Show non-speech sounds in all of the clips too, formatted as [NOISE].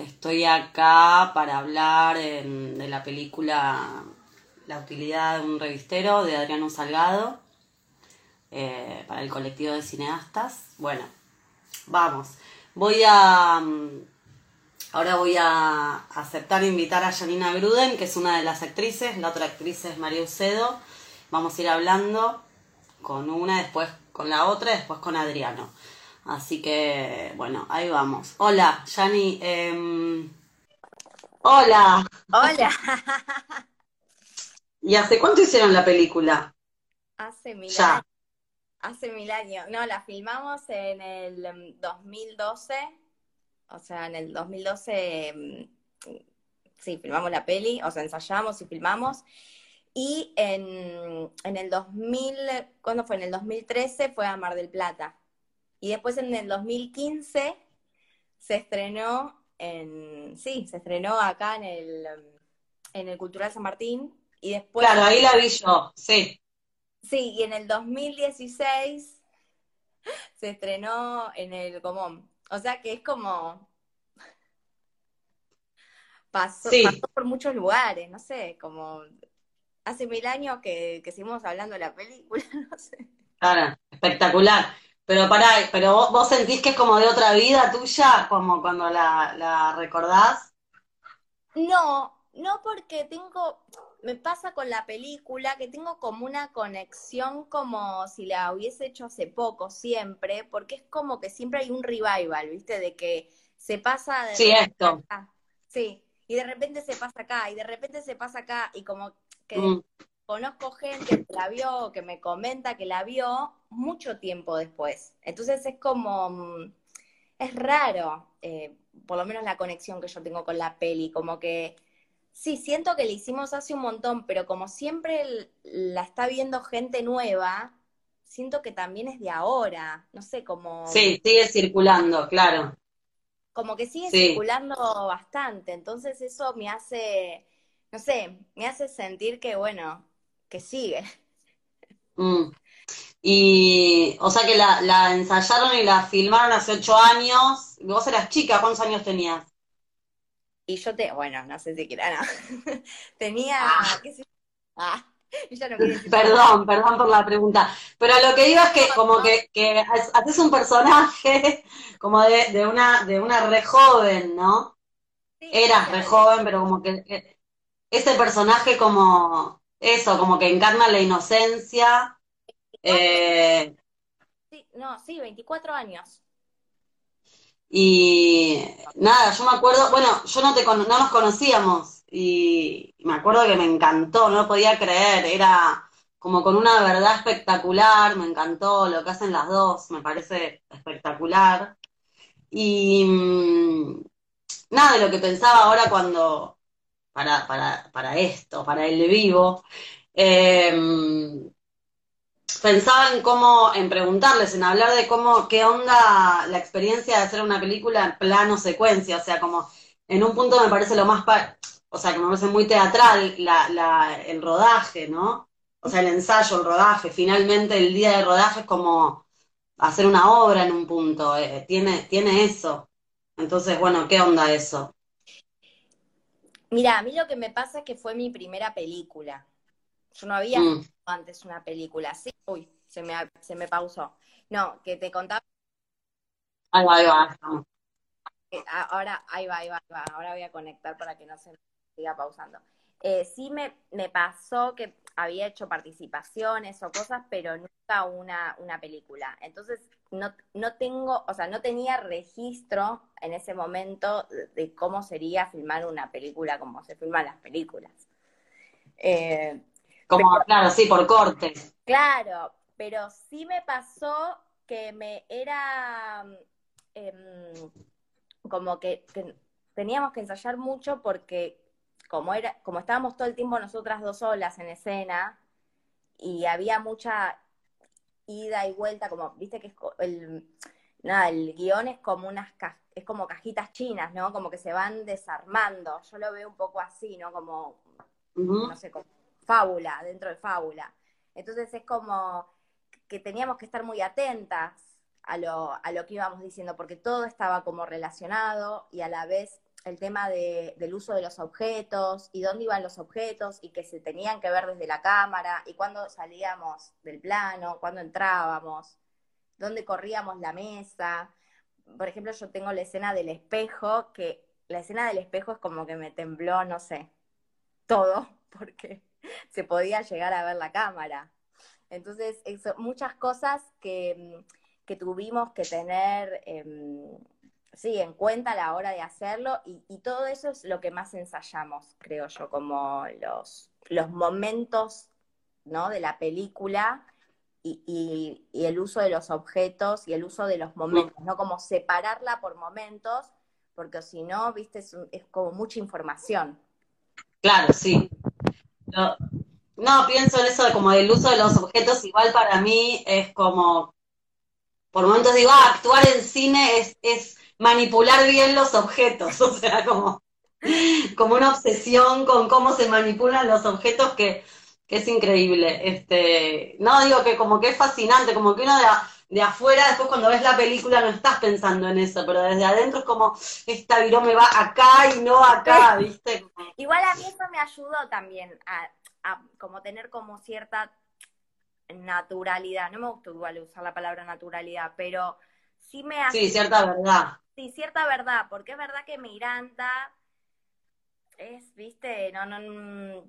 Estoy acá para hablar em, de la película La utilidad de un revistero de Adriano Salgado eh, para el colectivo de cineastas. Bueno, vamos. Voy a... mm, Ahora voy a aceptar invitar a Janina Gruden, que es una de las actrices. La otra actriz es María Ucedo. Vamos a ir hablando con una, después con la otra, después con Adriano. Así que, bueno, ahí vamos. Hola, Yani. em, hola. Hola. [LAUGHS] ¿Y hace cuánto hicieron la película? Hace mil Ya. años. Hace mil años. No, la filmamos en el em, 2012. O sea, en el 2012, em, sí, filmamos la peli, o sea, ensayamos y filmamos. Y en, en el 2000, ¿cuándo fue? En el 2013 fue a Mar del Plata. Y después en el 2015 se estrenó en, sí, se estrenó acá en el, en el Cultural San Martín. Y después Claro, ahí la vi yo, sí. Sí, y en el 2016 se estrenó en el Común. O sea que es como pasó, Sí. pasó por muchos lugares, no sé, como hace mil años que, que seguimos hablando de la película, [LAUGHS] no sé. Claro, espectacular. Pero pará, pero vos, vos sentís que es como de otra vida tuya, como cuando la, la recordás. No, no porque tengo, me pasa con la película que tengo como una conexión como si la hubiese hecho hace poco, siempre, porque es como que siempre hay un revival, ¿viste? De que se pasa de Sí, repente esto. acá, sí, y de repente se pasa acá, y de repente se pasa acá, y como que Mm, conozco gente que la vio, que me comenta que la vio mucho tiempo después. Entonces es como, mm, es raro, eh, por lo menos la conexión que yo tengo con la peli, como que sí, siento que la hicimos hace un montón, pero como siempre la está viendo gente nueva, siento que también es de ahora, no sé, como, Sí, sigue circulando, claro. como que sigue Sí. circulando bastante, entonces eso me hace, no sé, me hace sentir que, bueno, que sigue. Mm. Y, o sea que la, la ensayaron y la filmaron hace ocho años. Vos eras chica, ¿cuántos años tenías? Y yo te, bueno, no sé si quiera, no. [LAUGHS] Tenía, Ah. qué sé. Ah, [LAUGHS] no Perdón, perdón por la pregunta. Pero lo que digo es que como que, que ha- haces un personaje [LAUGHS] como de, de una, de una re joven, ¿no? Sí, Eras re joven, pero como que que ese personaje como eso, como que encarna la inocencia. Eh, sí, no, sí, 24 años. y nada, yo me acuerdo, bueno, yo no te no nos conocíamos y me acuerdo que me encantó, no lo podía creer, era como con una verdad espectacular, me encantó lo que hacen las dos, me parece espectacular. Y mm, nada de lo que pensaba ahora cuando, para, para, para esto, para el vivo, eh, pensaba en cómo, en preguntarles, en hablar de cómo, qué onda la experiencia de hacer una película en plano secuencia, o sea, como en un punto me parece lo más, pa- o sea, que me parece muy teatral la, la, el rodaje, ¿no? O sea, el ensayo, el rodaje, finalmente el día de rodaje es como hacer una obra en un punto, eh, tiene, tiene eso. Entonces, bueno, ¿qué onda eso? Mira, a mí lo que me pasa es que fue mi primera película. Yo no había Mm, hecho antes una película. Sí, uy, se me, se me pausó. No, que te contaba ahí va, ahí va, ahora, ahí va, ahí va, ahí va. Ahora voy a conectar para que no se me siga pausando. Eh, sí me, me pasó que había hecho participaciones o cosas, pero nunca una, una película. Entonces, no, no tengo, o sea, no tenía registro en ese momento de, de cómo sería filmar una película como se filman las películas. Eh, Como, claro, sí, por cortes. Claro, pero sí me pasó que me era em, como que, que teníamos que ensayar mucho porque como era, como estábamos todo el tiempo nosotras dos solas en escena y había mucha ida y vuelta, como, viste que es el, nada, el guion es como unas ca- es como cajitas chinas, ¿no? Como que se van desarmando. Yo lo veo un poco así, ¿no? Como no sé, como fábula, dentro de fábula. Entonces es como que teníamos que estar muy atentas a lo, a lo que íbamos diciendo, porque todo estaba como relacionado y a la vez el tema de, del uso de los objetos y dónde iban los objetos y que se tenían que ver desde la cámara y cuándo salíamos del plano, cuándo entrábamos, dónde corríamos la mesa. Por ejemplo, yo tengo la escena del espejo, que la escena del espejo es como que me tembló, no sé, todo, [LAUGHS] porque se podía llegar a ver la cámara. Entonces, muchas cosas que, que tuvimos que tener eh, sí, en cuenta a la hora de hacerlo y, todo eso es lo que más ensayamos, creo yo, como los, los momentos ¿no? de la película y, el uso de los objetos y el uso de los momentos, ¿no? Como separarla por momentos, porque si no, viste, es, como mucha información. Claro, sí. No, pienso en eso como del uso de los objetos, igual para mí es como, por momentos digo, ah, actuar en cine es, es manipular bien los objetos, [LAUGHS] o sea, como, como una obsesión con cómo se manipulan los objetos que, que, es increíble. Este, no, digo que como que es fascinante, como que uno de, a, de, afuera, después cuando ves la película no estás pensando en eso, pero desde adentro es como, esta viró me va acá y no acá, [LAUGHS] ¿viste? Igual a mí eso me ayudó también a, a como tener como cierta naturalidad, no me gusta igual usar la palabra naturalidad, pero sí me hace... Sí, cierta verdad. Sí, cierta verdad, porque es verdad que Miranda es, viste, no, no,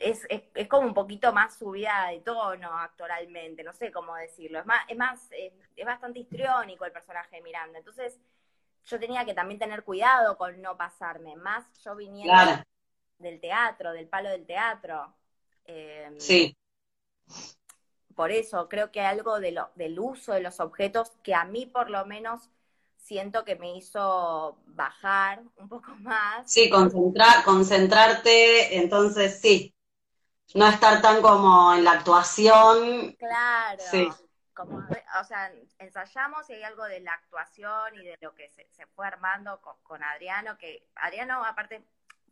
es, es, es, como un poquito más subida de tono actoralmente, no sé cómo decirlo, es más, es más, es, es bastante histriónico el personaje de Miranda, entonces yo tenía que también tener cuidado con no pasarme, más yo viniendo claro. del teatro, del palo del teatro. Eh, sí. Por eso creo que algo de lo, del uso de los objetos que a mí por lo menos siento que me hizo bajar un poco [LAUGHS] más. Sí, concentrar, concentrarte, entonces sí, no estar tan como en la actuación. Claro. Sí. Como, o sea, ensayamos y hay algo de la actuación y de lo que se, se fue armando con, con, Adriano, que Adriano aparte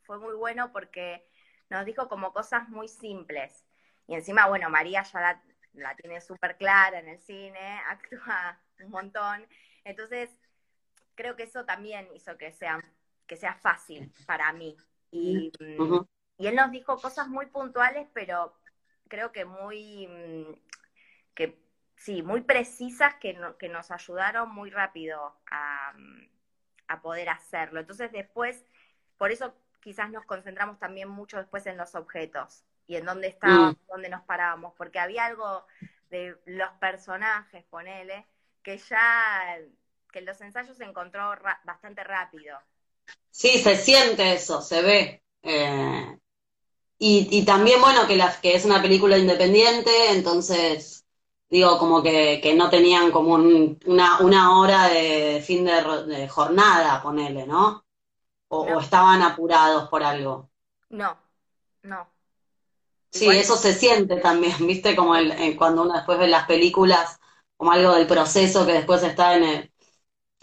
fue muy bueno porque nos dijo como cosas muy simples. Y encima, bueno, María ya la, la tiene súper clara en el cine, [LAUGHS] actúa un montón. Entonces, creo que eso también hizo que sea, que sea fácil para mí. Y, uh -huh. y él nos dijo cosas muy puntuales, pero creo que muy, mm, que sí, muy precisas que, no, que nos ayudaron muy rápido a, mm, a poder hacerlo. Entonces después, por eso quizás nos concentramos también mucho después en los objetos y en dónde estábamos, mm. dónde nos parábamos, porque había algo de los personajes, ponele, que ya que en los ensayos se encontró ra bastante rápido. Sí, se siente eso, se ve. Eh, y, y, también, bueno, que, la, que es una película independiente, entonces, digo, como que, que no tenían como un, una, una hora de fin de, de jornada, ponele, ¿no? O, no. o, estaban apurados por algo. No, no. Sí, eso se siente también, [LAUGHS] ¿viste? Como el, el, cuando uno después ve las películas, como algo del proceso que después está en el,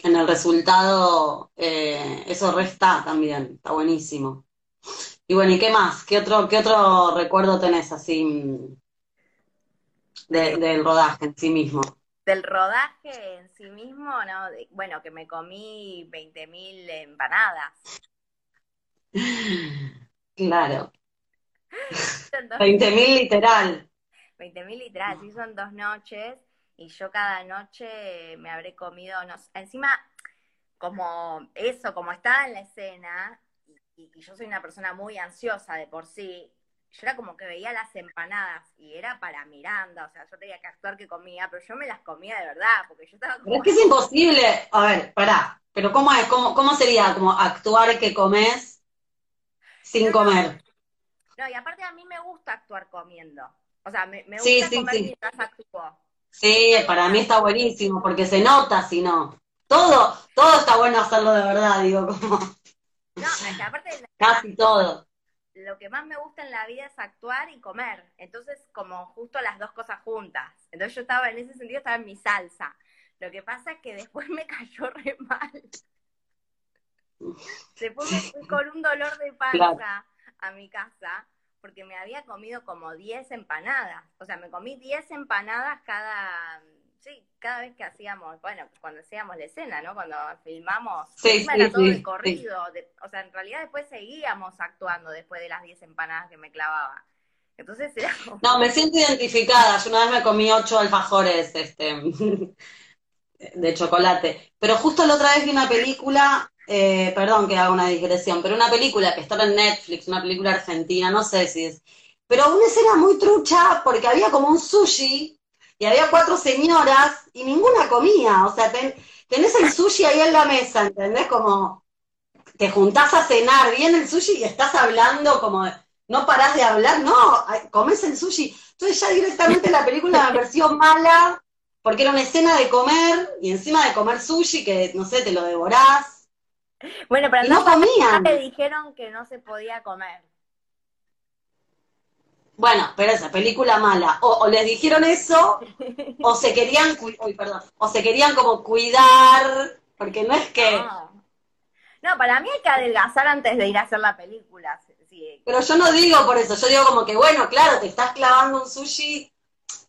en el resultado eh, eso resta también, está buenísimo. Y bueno, ¿y qué más? ¿Qué otro, qué otro recuerdo tenés así de, del rodaje en sí mismo? Del rodaje en sí mismo, no, bueno, que me comí 20.000 empanadas. [LAUGHS] Claro. 20.000 [LAUGHS] literal. 20.000 literal, sí, son dos noches y yo cada noche me habré comido, no, encima como eso, como estaba en la escena, y, y, yo soy una persona muy ansiosa de por sí, yo era como que veía las empanadas y era para Miranda, o sea, yo tenía que actuar que comía, pero yo me las comía de verdad, porque yo estaba como... Pero es que es imposible, a ver, pará, pero ¿cómo es? ¿Cómo, cómo sería como actuar que comes sin no, comer? No, y aparte a mí me gusta actuar comiendo, o sea, me, me gusta sí, sí, comer sí. mientras actúo. Sí, para mí está buenísimo, porque se nota si no. Todo, todo está bueno hacerlo de verdad, digo, como. No, es que aparte. Casi todo. Lo que más me gusta en la vida es actuar y comer. Entonces, como justo las dos cosas juntas. Entonces, yo estaba, en ese sentido, estaba en mi salsa. Lo que pasa es que después me cayó re mal. Después me fui con un dolor de panza claro. a mi casa porque me había comido como 10 empanadas. O sea, me comí 10 empanadas cada sí, cada vez que hacíamos, bueno, cuando hacíamos la escena, ¿no? Cuando filmamos, Sí, era sí, todo sí, de corrido, de- o sea, en realidad después seguíamos actuando después de las 10 empanadas que me clavaba. Entonces era como, No, me siento identificada. Yo una vez me comí ocho alfajores, este, [LAUGHS] de chocolate. Pero justo la otra vez vi una película, eh, perdón que haga una digresión, pero una película que estaba en Netflix, una película argentina, no sé si es. Pero una escena muy trucha porque había como un sushi y había cuatro señoras y ninguna comía. O sea, ten- tenés el sushi ahí en la mesa, ¿entendés? Como te juntás a cenar, viene el sushi y estás hablando como no parás de hablar, no, comes el sushi. Entonces ya directamente la película me pareció mala, porque era una escena de comer, y encima de comer sushi, que no sé, te lo devorás, bueno, pero no comían. dijeron que no se podía comer. Bueno, pero esa película mala, o, o les dijeron eso, o se [LAUGHS] querían, uy, perdón, o se querían como cuidar, porque no es que, No. No, para mí hay que adelgazar antes de ir a hacer la película. Sí, sí. pero yo no digo por eso, yo digo como que, bueno, claro, te estás clavando un sushi,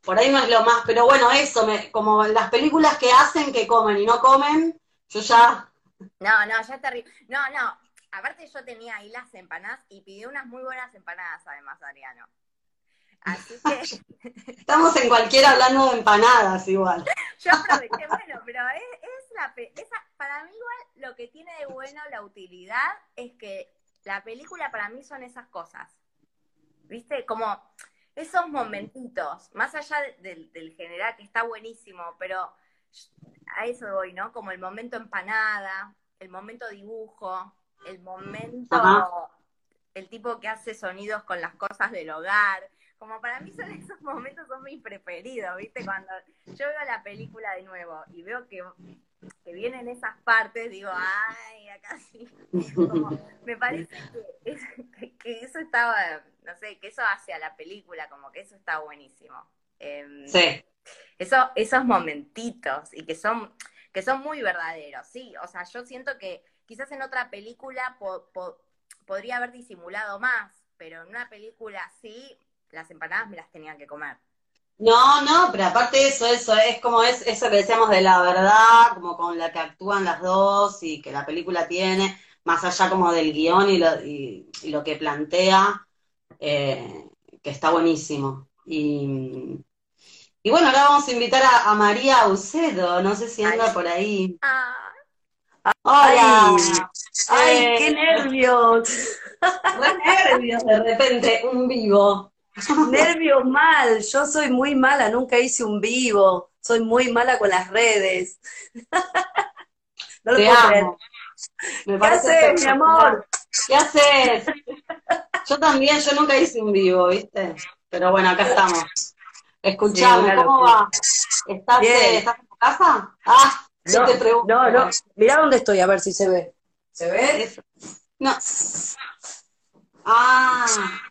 por ahí no es lo más, pero bueno, eso, me, como las películas que hacen que comen y no comen, yo ya, No, no, ya es terrible. No, no. Aparte yo tenía ahí las empanadas y pidió unas muy buenas empanadas además, Adriano. Así que [LAUGHS] estamos en cualquiera hablando de empanadas igual. [LAUGHS] yo aproveché, bueno, pero es, es la pe- esa, para mí igual lo que tiene de bueno la utilidad es que la película para mí son esas cosas. ¿Viste? Como esos momentitos, más allá de- del, del general que está buenísimo, pero a eso voy, ¿no? Como el momento empanada, el momento dibujo, el momento, Ajá. el tipo que hace sonidos con las cosas del hogar. Como para mí son esos momentos son mis preferidos, ¿viste? Cuando yo veo la película de nuevo y veo que, que vienen esas partes, digo, ay, acá sí. Como, me parece que- que eso estaba, no sé, que eso hace a la película, como que eso está buenísimo. Sí, eso, esos momentitos y que son, que son muy verdaderos, sí. O sea, yo siento que quizás en otra película po- po- podría haber disimulado más, pero en una película así, las empanadas me las tenían que comer. no, no, pero aparte de eso, eso es como es eso que decíamos de la verdad, como con la que actúan las dos y que la película tiene, más allá como del guion y lo, y, y lo que plantea, eh, que está buenísimo. Y, y bueno, ahora vamos a invitar a, a María Ucedo, no sé si anda Ay. por ahí. Ah, Hola, ¡Ay, Eh, qué nervios! [LAUGHS] re nervios de repente, un vivo. Nervios mal. Yo soy muy mala, nunca hice un vivo. Soy muy mala con las redes. [LAUGHS] No lo Te puedo amo. ¿Qué haces, mi amor? ¿Qué haces? Yo también, yo nunca hice un vivo, ¿viste? Pero bueno, acá estamos. Sí, Escuchame, una ¿cómo locura. va? ¿Estás, Bien. eh, ¿estás en tu casa? Ah, yo No, te pregunto. no, no. Mirá dónde estoy, a ver si se ve. ¿Se ve? No. Ah,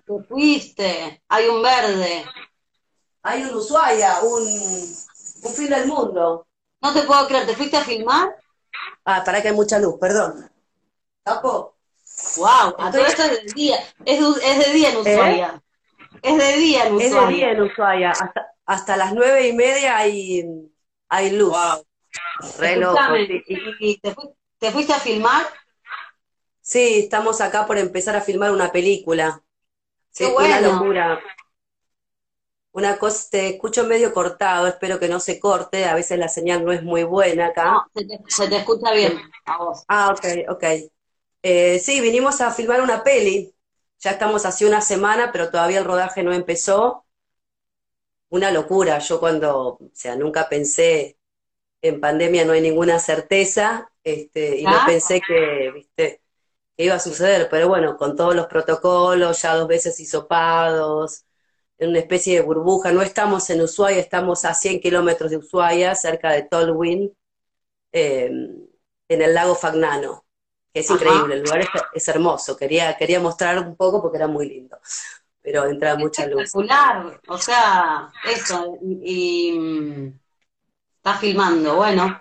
te fuiste. Hay un verde. Hay un Ushuaia, un, un fin del mundo. No te puedo creer, ¿te fuiste a filmar? Ah, para que hay mucha luz, perdón. ¿Tapo? Wow, a todo esto es de día. Es de, es de día en Ushuaia. Es de día en Es de Ushuaia. día en Ushuaia. Hasta, hasta las nueve y media hay, hay luz. Wow. Re loco, Escuchame, sí. ¿y te, fu- te fuiste a filmar? Sí, estamos acá por empezar a filmar una película. Sí, Qué una bueno. locura. Una cosa, te escucho medio cortado, espero que no se corte, a veces la señal no es muy buena acá. No, se te, se te escucha bien a vos. Ah, ok, ok. Eh, sí, vinimos a filmar una peli. Ya estamos hace una semana, pero todavía el rodaje no empezó. Una locura. Yo cuando, o sea, nunca pensé, en pandemia no hay ninguna certeza, este, y no Claro. pensé que, viste, que iba a suceder, pero bueno, con todos los protocolos, ya dos veces hisopados, en una especie de burbuja. No estamos en Ushuaia, estamos a 100 kilómetros de Ushuaia, cerca de Tolwyn, eh, en el lago Fagnano, es Ajá. increíble, el lugar es, es hermoso. Quería, quería mostrar un poco porque era muy lindo, pero entra mucha luz. Espectacular, o sea, eso, y, y, está filmando, bueno,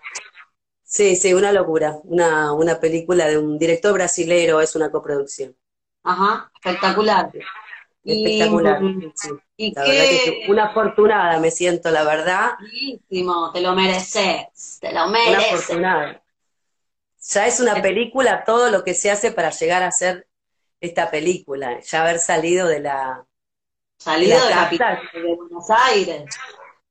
Sí, sí, una locura. Una, una película de un director brasilero, es una coproducción. ajá, espectacular. espectacular. Y, la verdad que una afortunada me siento, la verdad. Buenísimo, te lo mereces, te lo mereces. Una afortunada. Ya es una película todo lo que se hace para llegar a ser esta película, ya haber salido de la... Salido de, la de Buenos Aires.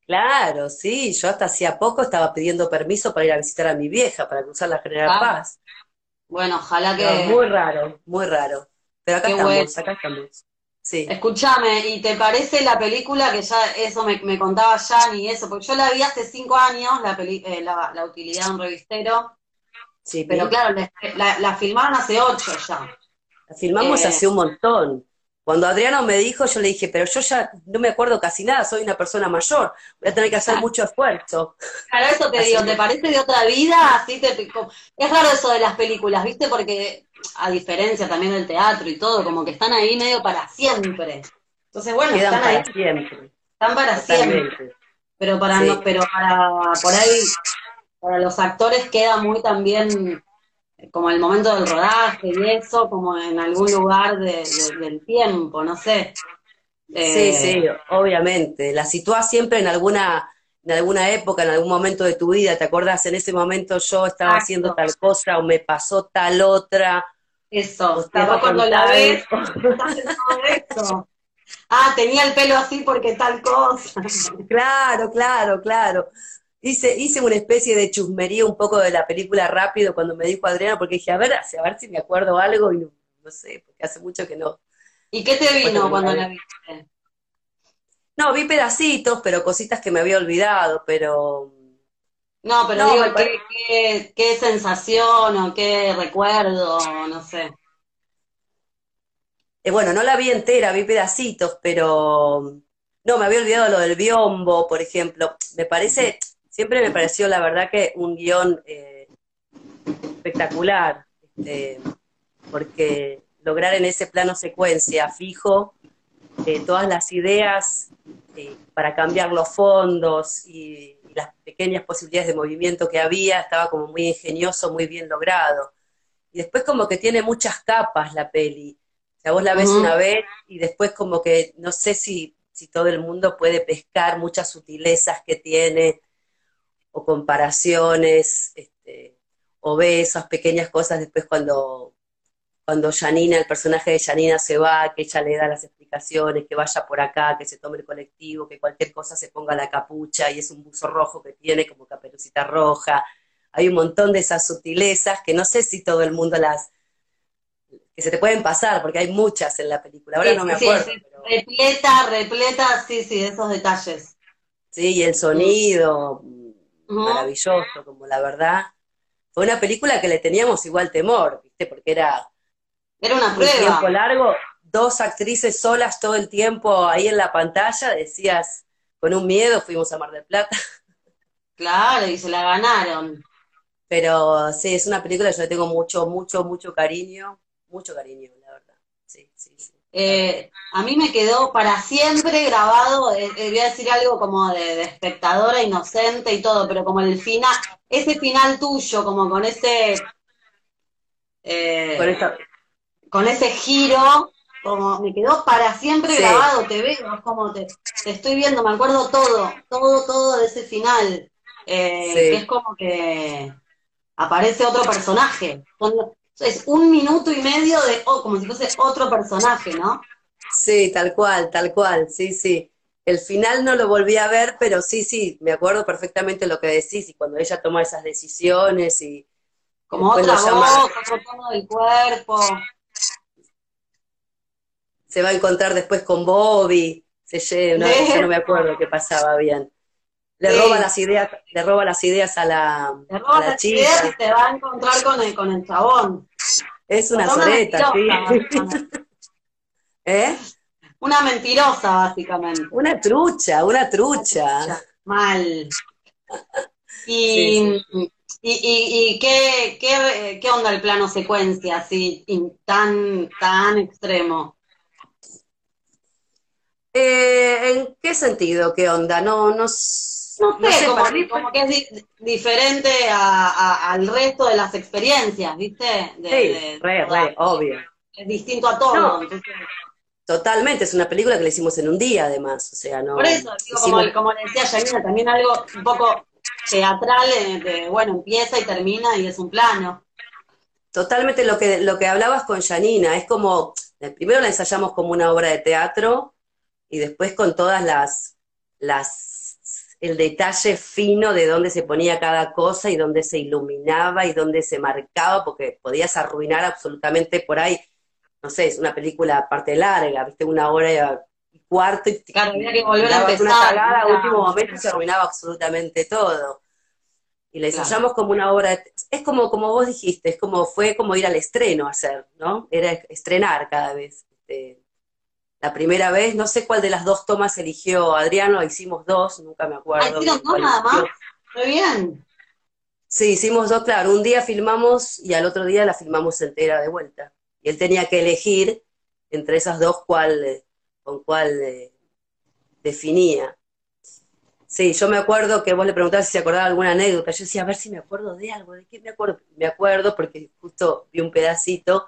Claro, sí, yo hasta hacía poco estaba pidiendo permiso para ir a visitar a mi vieja, para cruzar la General Paz. Bueno, ojalá que... muy raro, muy raro. Pero acá estamos, acá estamos. Sí. Escúchame, ¿y te parece la película que ya eso me, me contaba Jan y eso? Porque yo la vi hace cinco años, la, eh, la, utilidad de un revistero. Sí, pero claro, la, la, filmaron hace ocho ya. La filmamos eh, hace un montón. Cuando Adriano me dijo, yo le dije, pero yo ya no me acuerdo casi nada, soy una persona mayor, voy a tener que hacer mucho esfuerzo. Claro, eso te digo, ¿te parece de otra vida? Así te, es raro eso de las películas, ¿viste? Porque a diferencia también del teatro y todo, como que están ahí medio para siempre. Entonces, bueno, están ahí. Siempre. Están para siempre. Pero para no, pero para por ahí, para los actores queda muy también como el momento del rodaje y eso, como en algún lugar del tiempo, no sé. sí, eh, sí, obviamente. La sitúas siempre en alguna, en alguna época, en algún momento de tu vida. ¿Te acuerdas? En ese momento yo estaba haciendo tal cosa o me pasó tal otra. Eso, estaba cuando la ves, [LAUGHS] Ah, tenía el pelo así porque tal cosa. [LAUGHS] Claro, claro, claro. Hice, hice una especie de chusmería un poco de la película rápido cuando me dijo Adriana, porque dije, a ver, a ver si me acuerdo algo y no, sé, porque hace mucho que no. ¿Y qué te vino cuando la viste? No, vi pedacitos, pero cositas que me había olvidado, pero... No, pero digo, ¿qué, qué, sensación o qué recuerdo, no sé? Eh, bueno, no la vi entera, vi pedacitos, pero... No, me había olvidado lo del biombo, por ejemplo. Me parece, siempre me pareció, la verdad, que un guion eh, espectacular, este, porque lograr en ese plano secuencia fijo eh, todas las ideas eh, para cambiar los fondos y, las pequeñas posibilidades de movimiento que había, estaba como muy ingenioso, muy bien logrado. Y después como que tiene muchas capas la peli. O sea, vos la ves una vez y después como que no sé si, si todo el mundo puede pescar muchas sutilezas que tiene o comparaciones, este, o ve esas pequeñas cosas después cuando, cuando Janina, el personaje de Janina se va, que ella le da las explicaciones, que vaya por acá, que se tome el colectivo, que cualquier cosa se ponga la capucha y es un buzo rojo que tiene como caperucita roja. Hay un montón de esas sutilezas que no sé si todo el mundo las que se te pueden pasar, porque hay muchas en la película. Ahora no me acuerdo. Repleta, repleta, sí, sí, esos detalles. Sí, y el sonido, maravilloso, como la verdad. Fue una película que le teníamos igual temor, ¿viste? Porque era, era una prueba. Un tiempo largo, dos actrices solas todo el tiempo ahí en la pantalla, decías, con un miedo fuimos a Mar del Plata. [LAUGHS] Claro, y se la ganaron. Pero sí, es una película que yo le tengo mucho, mucho, mucho cariño, mucho cariño, la verdad. Sí, sí, sí. Eh, a mí me quedó para siempre grabado, eh, eh, voy a decir algo como de, espectadora inocente y todo, pero como el final, ese final tuyo, como con ese... con, ese giro, como me quedó para siempre grabado, te veo, como te, estoy viendo, me acuerdo todo, todo, todo de ese final, que es como que aparece otro personaje es un minuto y medio de, oh, como si fuese otro personaje, ¿no? Sí, tal cual, tal cual, sí, sí. El final no lo volví a ver, pero sí, sí, me acuerdo perfectamente lo que decís y cuando ella toma esas decisiones y... Como otra voz, otro tono del cuerpo. Se va a encontrar después con Bobby, se lleva, no, no me acuerdo qué pasaba bien. Le roba las ideas, le roba las ideas a la, le roba las chica. ideas y te va a encontrar con el, con el chabón. Es una soreta, sí. [LAUGHS] ¿Eh? Una mentirosa, básicamente. Una trucha, una trucha. Mal. Y, y, ¿qué, qué, qué, onda el plano secuencia así tan, tan extremo? Eh, ¿En qué sentido? ¿Qué onda? No, no no sé, como, que es diferente al resto de las experiencias, ¿viste? sí, re, re, obvio. Es distinto a todo. Totalmente, es una película que le hicimos en un día, además. O sea, no. Por eso, digo, como, como le decía Janina, también algo un poco teatral, de, bueno, empieza y termina y es un plano. Totalmente lo que, lo que hablabas con Janina, es como, primero la ensayamos como una obra de teatro y después con todas las, las, el detalle fino de dónde se ponía cada cosa y dónde se iluminaba y dónde se marcaba, porque podías arruinar absolutamente por ahí no sé, es una película parte larga, viste, una hora y cuarto y claro, había que volver a empezar. Una cagada, a último momento se arruinaba absolutamente todo. Y la ensayamos como una obra, es como, como vos dijiste, es como, fue como ir al estreno a hacer, ¿no? Era estrenar cada vez. Este, la primera vez, no sé cuál de las dos tomas eligió Adriano, hicimos dos, nunca me acuerdo. Ah, dos nada más? Muy bien. Sí, hicimos dos, claro, un día filmamos y al otro día la filmamos entera de vuelta. Y él tenía que elegir entre esas dos cuál, con cuál eh, definía. Sí, yo me acuerdo que vos le preguntabas si se acordaba alguna anécdota. Yo decía, a ver si me acuerdo de algo. ¿De qué me acuerdo? Me acuerdo porque justo vi un pedacito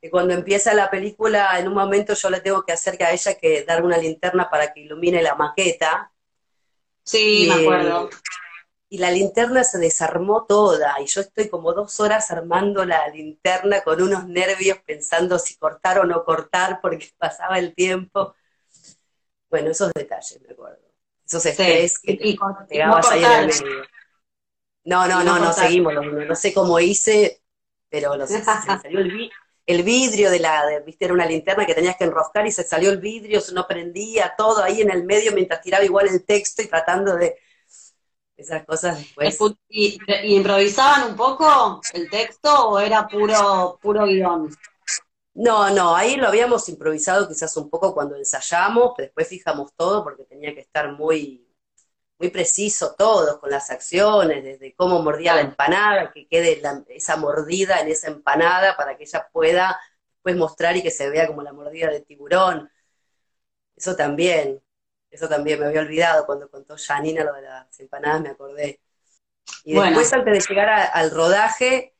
que cuando empieza la película, en un momento yo le tengo que hacer a ella que dar una linterna para que ilumine la maqueta. Sí, me acuerdo y la linterna se desarmó toda y yo estoy como dos horas armando la linterna con unos nervios pensando si cortar o no cortar porque [LAUGHS] pasaba el tiempo. Bueno, esos detalles me acuerdo. Esos estrés que y, pegabas ahí en el medio. No, no, no, no, seguimos No sé cómo hice, pero lo sé, se salió el, vidrio de la, viste, era una linterna que tenías que enroscar y se salió el vidrio, se no prendía, todo ahí en el medio mientras tiraba igual el texto y tratando de, esas cosas después. ¿Y, improvisaban un poco el texto o era puro, puro guion? No, no, ahí lo habíamos improvisado quizás un poco cuando ensayamos, pero después fijamos todo porque tenía que estar muy, muy preciso todo con las acciones, desde cómo mordía la empanada, que quede esa mordida en esa empanada para que ella pueda después mostrar y que se vea como la mordida de tiburón. Eso también. Eso también me había olvidado cuando contó Janina lo de las empanadas, me acordé. Y después, antes de llegar al rodaje,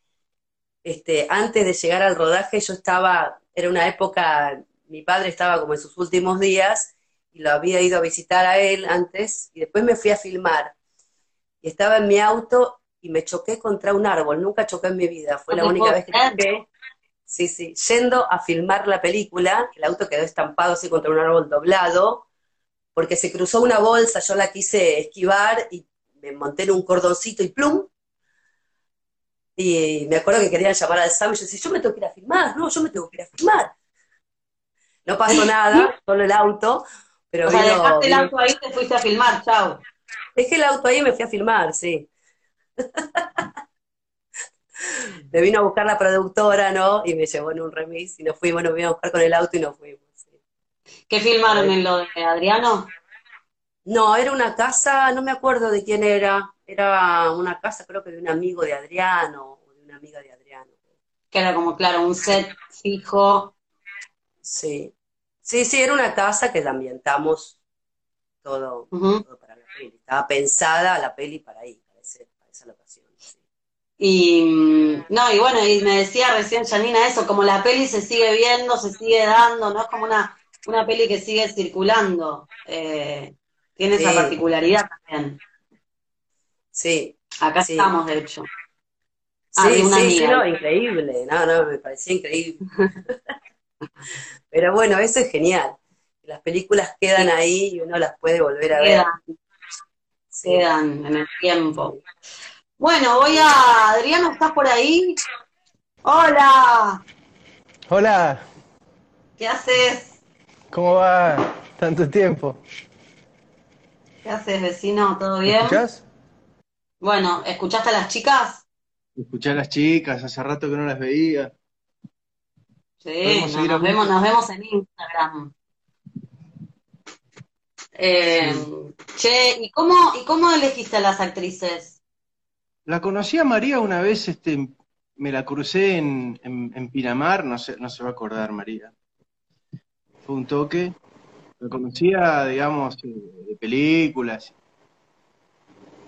este, antes de llegar al rodaje, yo estaba, era una época, mi padre estaba como en sus últimos días, y lo había ido a visitar a él antes, y después me fui a filmar. Y estaba en mi auto y me choqué contra un árbol, nunca choqué en mi vida, fue la única vez que choqué. Sí, sí, yendo a filmar la película, el auto quedó estampado así contra un árbol doblado, porque se cruzó una bolsa, yo la quise esquivar y me monté en un cordoncito y plum. Y me acuerdo que querían llamar al Sam y yo decía, yo me tengo que ir a filmar, no, yo me tengo que ir a filmar. No pasó [LAUGHS] nada, solo el auto, pero o sea, dejaste el auto ahí y te fuiste a filmar, chao. Dejé el auto ahí y me fui a filmar, sí. [LAUGHS] me vino a buscar la productora, ¿no? Y me llevó en un remis y nos fuimos, nos vino a buscar con el auto y nos fuimos. ¿Qué filmaron en lo de Adriano? No, era una casa, no me acuerdo de quién era, era una casa creo que de un amigo de Adriano, o de una amiga de Adriano. Que era como, claro, un set fijo. Sí, sí, sí, era una casa que la ambientamos todo, para la peli. Estaba pensada la peli para ahí, para, esa locación. Y mm, no, y bueno, y me decía recién Janina eso, como la peli se sigue viendo, se sigue dando, ¿no? Es como una una peli que sigue circulando. Eh, tiene esa particularidad también. Sí. Acá estamos, de hecho. Ah, sí, sí, no, increíble. No, no, me parecía increíble. [LAUGHS] Pero bueno, eso es genial. Las películas quedan ahí y uno las puede volver a ver. Quedan en el tiempo. Bueno, voy a. Adriano, ¿estás por ahí? Hola. Hola. ¿Qué haces? ¿Cómo va tanto tiempo? ¿Qué haces, vecino? ¿Todo bien? escuchás? Bueno, ¿escuchaste a las chicas? Escuché a las chicas, hace rato que no las veía. Sí, nos, vemos, nos vemos en Instagram. Eh, che, ¿y cómo, ¿y cómo elegiste a las actrices? La conocí a María una vez, este, me la crucé en, en, Pinamar, no se, no se va a acordar María un toque. Lo conocía, digamos, eh, de películas,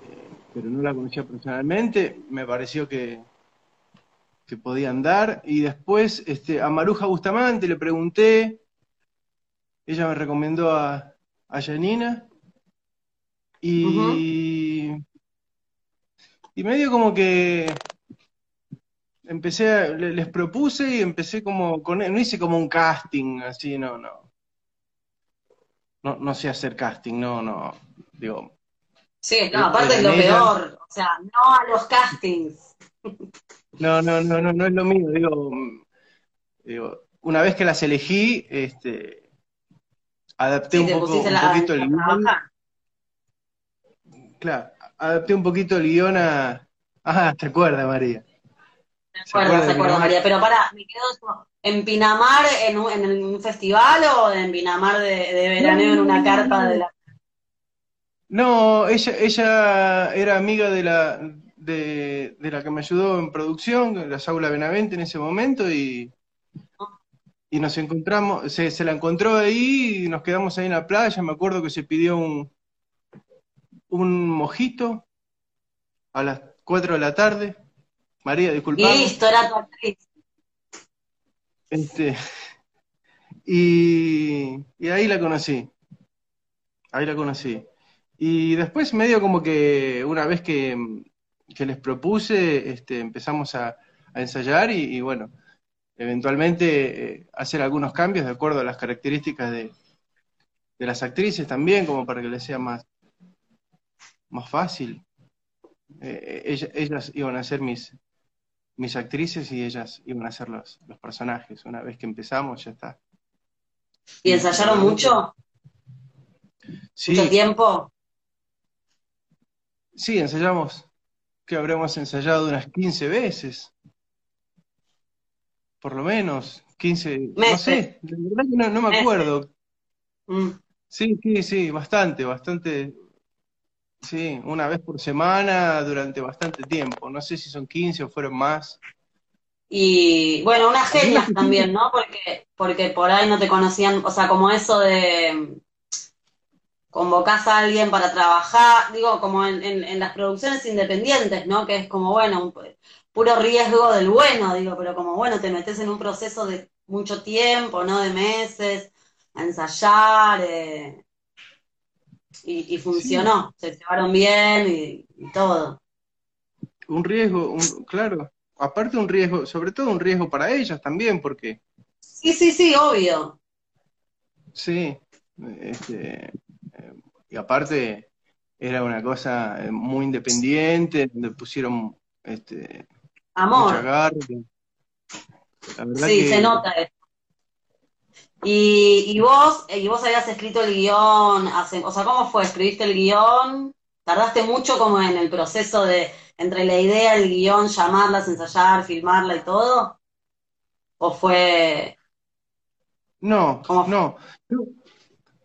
eh, pero no la conocía personalmente. Me pareció que, que podía andar. Y después este, a Maruja Bustamante le pregunté, ella me recomendó a, a Janina y, y medio como que empecé, a- le- les propuse y empecé como, con, no hice como un casting, así, no, no. No, no sé hacer casting, no, no. Digo, Sí, no, aparte es lo Eran ellas. peor. O sea, no a los castings. [LAUGHS] no, no, no, no, no es lo mío. Digo, digo, una vez que las elegí, este, adapté un poco, un la, poquito el guion. Claro, adapté un poquito el guion a. Ah, te acuerdas, María. Se ¿Se acuerda, acuerda se acuerda? María. Pero pará, me quedo. ¿En Pinamar en un, en un festival o en Pinamar de, de veraneo en una carpa de la... No, ella, ella era amiga de la, de, de la que me ayudó en producción, la Saula Benavente en ese momento, y, y nos encontramos, se, se la encontró ahí y nos quedamos ahí en la playa. Me acuerdo que se pidió un, un mojito a las 4 de la tarde. María, Y disculpame. listo, era actriz. Este, y, y ahí la conocí. Ahí la conocí. Y después medio como que una vez que, que les propuse, este, empezamos a, a ensayar y, y bueno, eventualmente eh, hacer algunos cambios de acuerdo a las características de, de las actrices también, como para que les sea más, más fácil. Eh, ella- ellas iban a ser mis, mis actrices y ellas iban a ser los, los personajes. Una vez que empezamos, ya está. ¿Y ensayaron mucho? Sí, ¿Mucho tiempo? sí, ensayamos, que habremos ensayado unas 15 veces, por lo menos, 15, no Meses. sé, de verdad que no, no me acuerdo. Mm. Sí, sí, sí, bastante, bastante, sí, una vez por semana durante bastante tiempo. No sé si son 15 o fueron más. Y bueno, unas genias también, ¿no? Porque, porque por ahí no te conocían, o sea, como eso de convocás a alguien para trabajar, digo, como en, en, en las producciones independientes, ¿no? Que es como, bueno, un pu- puro riesgo del bueno, digo, pero como, bueno, te metes en un proceso de mucho tiempo, ¿no? De meses, a ensayar, eh, y, y funcionó, se llevaron bien y, y todo. Un riesgo, un- claro, aparte un riesgo, sobre todo un riesgo para ellas también, porque Sí, sí, sí, obvio. Sí, este, y aparte era una cosa eh, muy independiente, donde pusieron este, mucha Amor. garra. La verdad Sí, que se nota eso. Y, y vos, y vos habías escrito el guion, hace, o sea, ¿cómo fue? ¿Escribiste el guion? ¿Tardaste mucho como en el proceso de, entre la idea, el guion, llamarlas, ensayar, filmarla y todo? ¿O fue, no, cómo fue? no.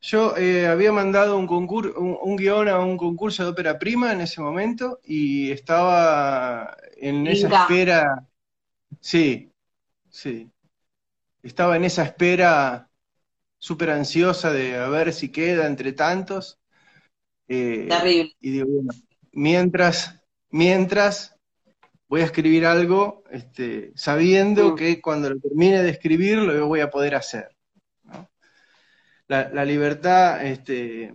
Yo, eh, había mandado un concurso, un, un guion a un concurso de ópera prima en ese momento y estaba en esa espera, sí, sí, estaba en esa espera súper ansiosa de a ver si queda entre tantos. eh, Terrible. y digo, bueno, mientras, mientras voy a escribir algo, este, sabiendo Mm. que cuando lo termine de escribir lo voy a poder hacer. La, la libertad, este,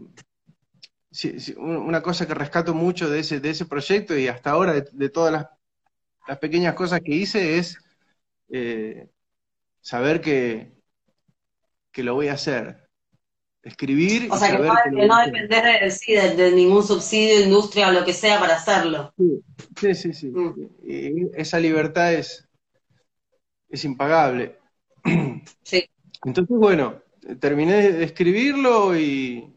sí, sí, un- una cosa que rescato mucho de ese, de ese proyecto y hasta ahora de, de todas las, las pequeñas cosas que hice es eh, saber que, que lo voy a hacer. Escribir O sea, que no, que dependés de, sí, de, de ningún subsidio, industria o lo que sea para hacerlo. Sí, sí, sí, sí. Mm. Y esa libertad es, es impagable. Sí. Entonces, bueno, terminé de escribirlo y,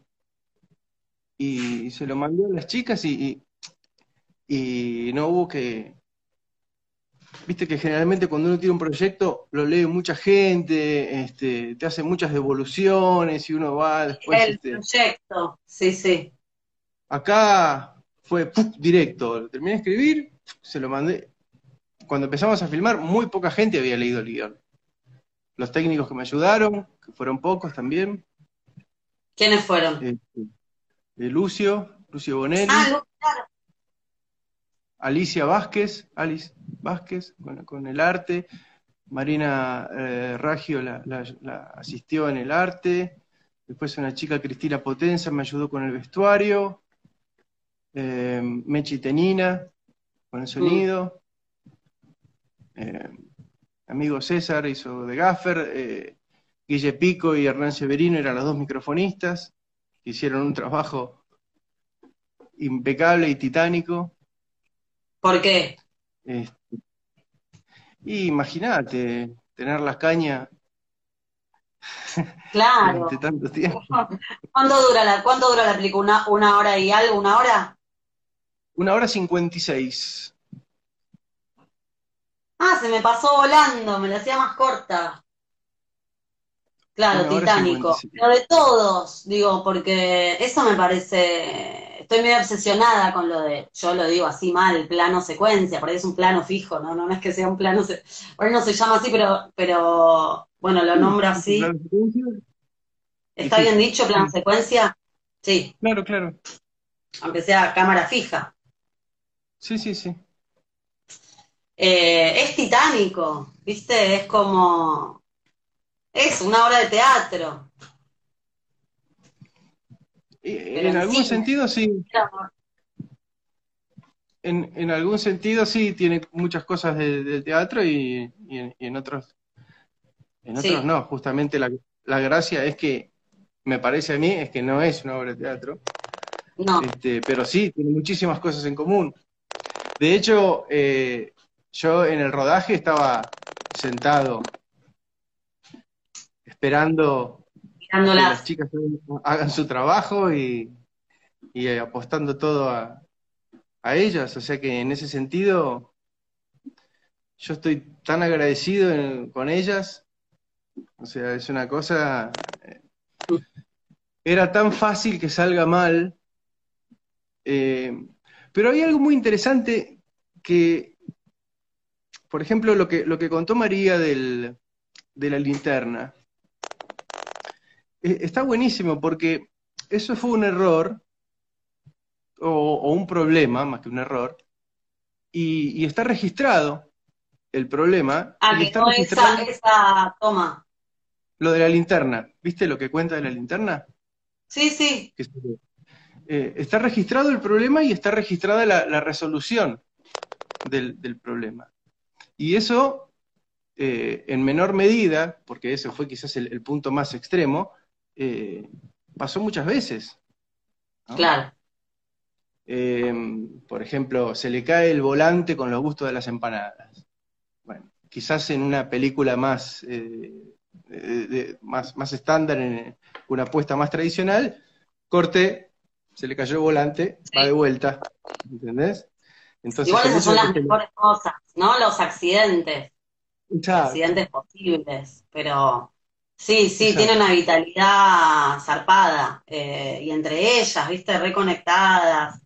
y se lo mandé a las chicas y, y, y no hubo que... Viste que generalmente cuando uno tiene un proyecto lo lee mucha gente, este, te hace muchas devoluciones y uno va después... El este, proyecto, sí, sí. Acá fue directo, lo terminé de escribir, se lo mandé. Cuando empezamos a filmar, muy poca gente había leído el guion. Los técnicos que me ayudaron, que fueron pocos también, ¿Quiénes fueron? este, eh, Lucio, Lucio Bonelli, Ah, Lu- claro. Alicia Vázquez, Alice Vázquez, con el arte, Marina eh, Raggio la, la- la asistió en el arte, Después una chica, Cristina Potenza, me ayudó con el vestuario. Eh, Mechi Tenina, con el sonido. Eh, amigo César hizo de gaffer. Eh, Guille Pico y Hernán Severino eran los dos microfonistas, que hicieron un trabajo impecable y titánico. ¿Por qué? Este, y imagínate, tener las cañas Claro. durante tanto tiempo. ¿Cuánto dura la, cuánto dura la película? ¿Una, una hora y algo? ¿Una hora? Una hora cincuenta y seis. Ah, se me pasó volando, me la hacía más corta. Claro, Titánico. 56. Lo de todos, digo, porque eso me parece, estoy medio obsesionada con lo de, yo lo digo así mal, plano secuencia, por ahí es un plano fijo, no, no, no es que sea un plano, se- por ahí no se llama así, pero, pero, bueno, lo nombro así. ¿Está bien dicho, plano secuencia? Sí, Claro, claro. aunque sea cámara fija. Sí, sí, sí. Eh, es titánico, ¿viste? Es como, es una obra de teatro. Pero En en algún cine. sentido sí, en, en algún sentido sí tiene muchas cosas de- teatro y, y en, y en otros, en otros Sí. no. Justamente la, la gracia es que, me parece a mí, es que no es una obra de teatro, No, este, pero sí, tiene muchísimas cosas en común. De hecho, eh, yo en el rodaje estaba sentado esperando que las chicas hagan su trabajo y, y apostando todo a, a ellas. O sea que en ese sentido, yo estoy tan agradecido en- con ellas. O sea, es una cosa. eh, Era tan fácil que salga mal. eh, pero hay algo muy interesante que, por ejemplo, lo que, lo que contó María del, de la linterna. Eh, Está buenísimo porque eso fue un error o, o un problema, más que un error, y, y está registrado el problema, Ah, y que está no registrado esa, esa toma. lo de la linterna. ¿Viste lo que cuenta de la linterna? Sí, sí, eh, está registrado el problema y está registrada la, la resolución del, del problema. Y eso, eh, en menor medida, porque ese fue quizás el, el punto más extremo, eh, pasó muchas veces. ¿no? claro. Eh, por ejemplo, se le cae el volante con los gustos de las empanadas. Bueno, quizás en una película más, eh, de- de- más, más estándar, en una apuesta más tradicional, corte, se le cayó el volante, va de vuelta, ¿entendés? Entonces, Igual esas son las que mejores cosas, ¿no? Los accidentes, Exacto. accidentes posibles, pero sí, sí, Exacto. tiene una vitalidad zarpada, eh, y entre ellas, viste, reconectadas.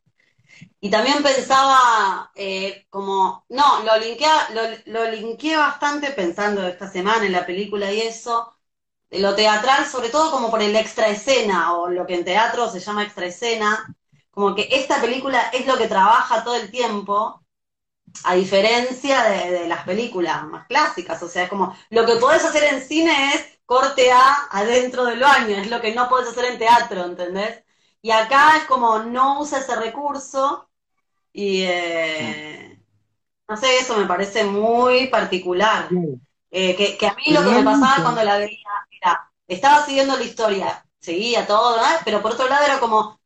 Y también pensaba, eh, como, no, lo linkeé, lo, lo linkeé bastante pensando esta semana en la película y eso, de lo teatral, sobre todo como por el extra escena, o lo que en teatro se llama extra escena, como que esta película es lo que trabaja todo el tiempo, a diferencia de, de las películas más clásicas, o sea, es como, lo que podés hacer en cine es corte A adentro del baño, es lo que no podés hacer en teatro, ¿entendés? Y acá es como, no usa ese recurso, y eh, no sé, eso me parece muy particular. Eh, que, que a mí lo que me pasaba cuando la veía era, estaba siguiendo la historia, seguía todo, ¿no? pero por otro lado era como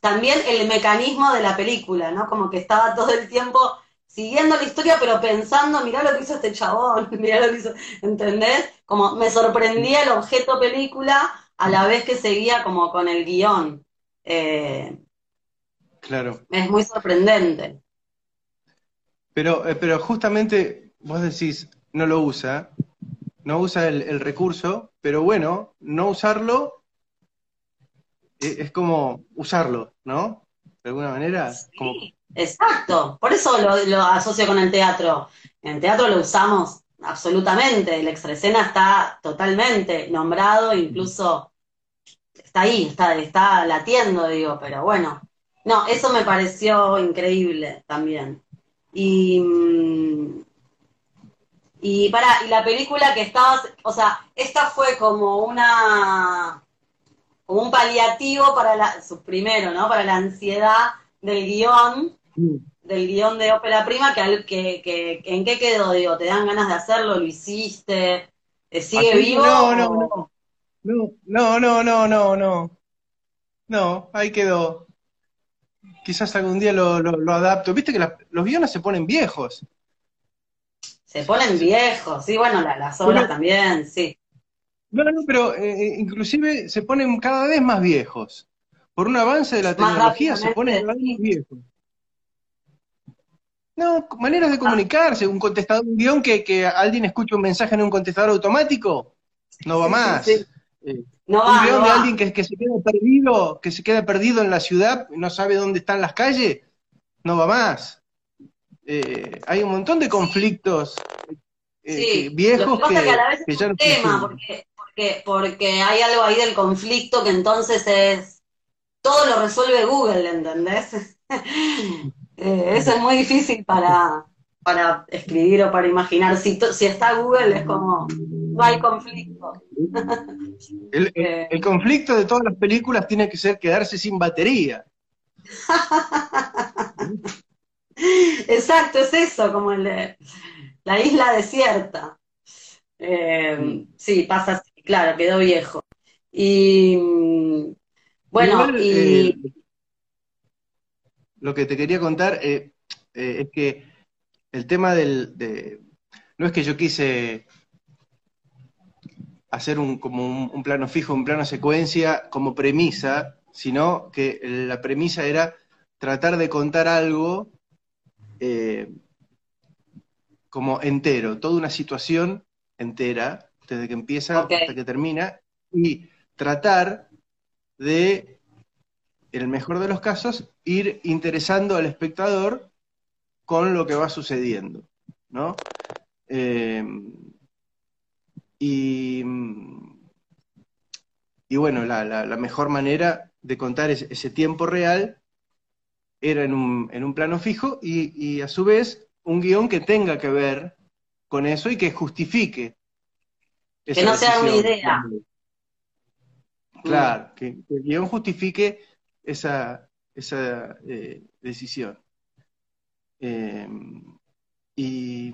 también el mecanismo de la película, ¿no? Como que estaba todo el tiempo siguiendo la historia, pero pensando, mirá lo que hizo este chabón, [LAUGHS] mirá lo que hizo, ¿entendés? Como me sorprendía el objeto película a la vez que seguía como con el guion. Eh, Claro. es muy sorprendente. Pero, eh, pero justamente vos decís, no lo usa, no usa el, el recurso, pero bueno, no usarlo es como usarlo, ¿no? De alguna manera, como Sí, exacto. Por eso lo, lo asocio con el teatro. En teatro lo usamos absolutamente. El extraescena está totalmente nombrado, incluso está ahí, está, está latiendo, digo, pero bueno. No, eso me pareció increíble también. Y, mm, y para, y la película que estabas, o sea, esta fue como una como un paliativo para la, primero, ¿no? Para la ansiedad del guion, del guion de ópera prima, que, que, que, ¿en qué quedó? Digo, ¿te dan ganas de hacerlo? ¿Lo hiciste? ¿Te ¿Sigue vivo? No, no, no. No, no, no, no, no, no. No, ahí quedó. Quizás algún día lo, lo, adapto. Viste que los guiones se ponen viejos. Se ponen viejos, sí, bueno, las obras también, sí. No, no, pero eh, eh, inclusive se ponen cada vez más viejos. Por un avance de la tecnología se ponen cada vez más viejos. No, maneras de comunicarse, un contestador, un guion que, que alguien escuche un mensaje en un contestador automático, no va más. Eh, no un guion de alguien que, que, se queda perdido, que se queda perdido en la ciudad, no sabe dónde están las calles, no va más. hay un montón de conflictos viejos que, que, ya no tema, porque porque, hay algo ahí del conflicto que entonces es, todo lo resuelve Google, ¿entendés? [LAUGHS] Eh, eso es muy difícil para, para escribir o para imaginar. Si, si está Google es como, no hay conflicto. [LAUGHS] Eh. El, conflicto de todas las películas tiene que ser quedarse sin batería. [LAUGHS] Exacto, es eso, como el de la isla desierta. Eh, sí, pasa así. Claro, quedó viejo. Y bueno, y... Eh, lo que te quería contar eh, eh, es que el tema del... De, no es que yo quise hacer un, como un, plano fijo, un plano secuencia como premisa, sino que la premisa era tratar de contar algo como entero, toda una situación entera, desde que empieza hasta que termina, y tratar de, en el mejor de los casos, ir interesando al espectador con lo que va sucediendo, ¿no? Eh, y, bueno, la, mejor manera de contar ese, tiempo real era en un, en un plano fijo y, y, a su vez un guion que tenga que ver con eso y que justifique que no sea una idea. Claro, que, el guion justifique esa, esa eh, decisión. Em, y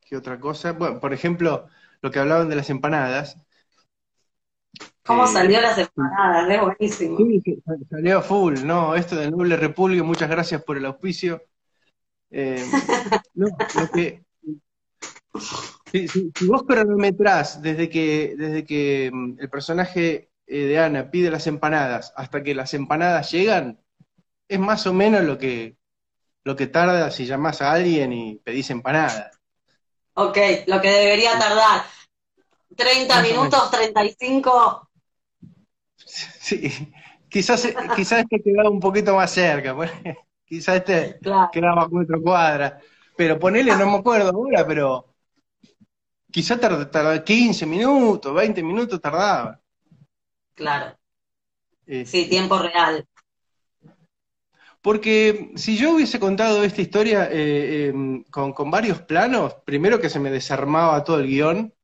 qué otra cosa, bueno, por ejemplo, lo que hablaban de las empanadas. ¿Cómo eh, salió las empanadas? Es buenísimo. Sí, salió full, ¿no? Esto de Noble República, muchas gracias por el auspicio. Em, [LAUGHS] no, lo que, si, vos cronometrás desde que, desde que mm, el personaje eh, de Ana pide las empanadas hasta que las empanadas llegan, es más o menos lo que, lo que tarda si llamas a alguien y pedís empanadas. Ok, lo que debería tardar. 30 minutos, 35. [LAUGHS] Sí, quizás, quizás este quedaba un poquito más cerca, [LAUGHS] quizás este quedaba a cuatro cuadras, pero ponele, no me acuerdo ahora, pero quizá tardaba 15 minutos, 20 minutos tardaba. Claro. sí, este. tiempo real. Porque si yo hubiese contado esta historia eh, em, con, varios planos, primero que se me desarmaba todo el guion,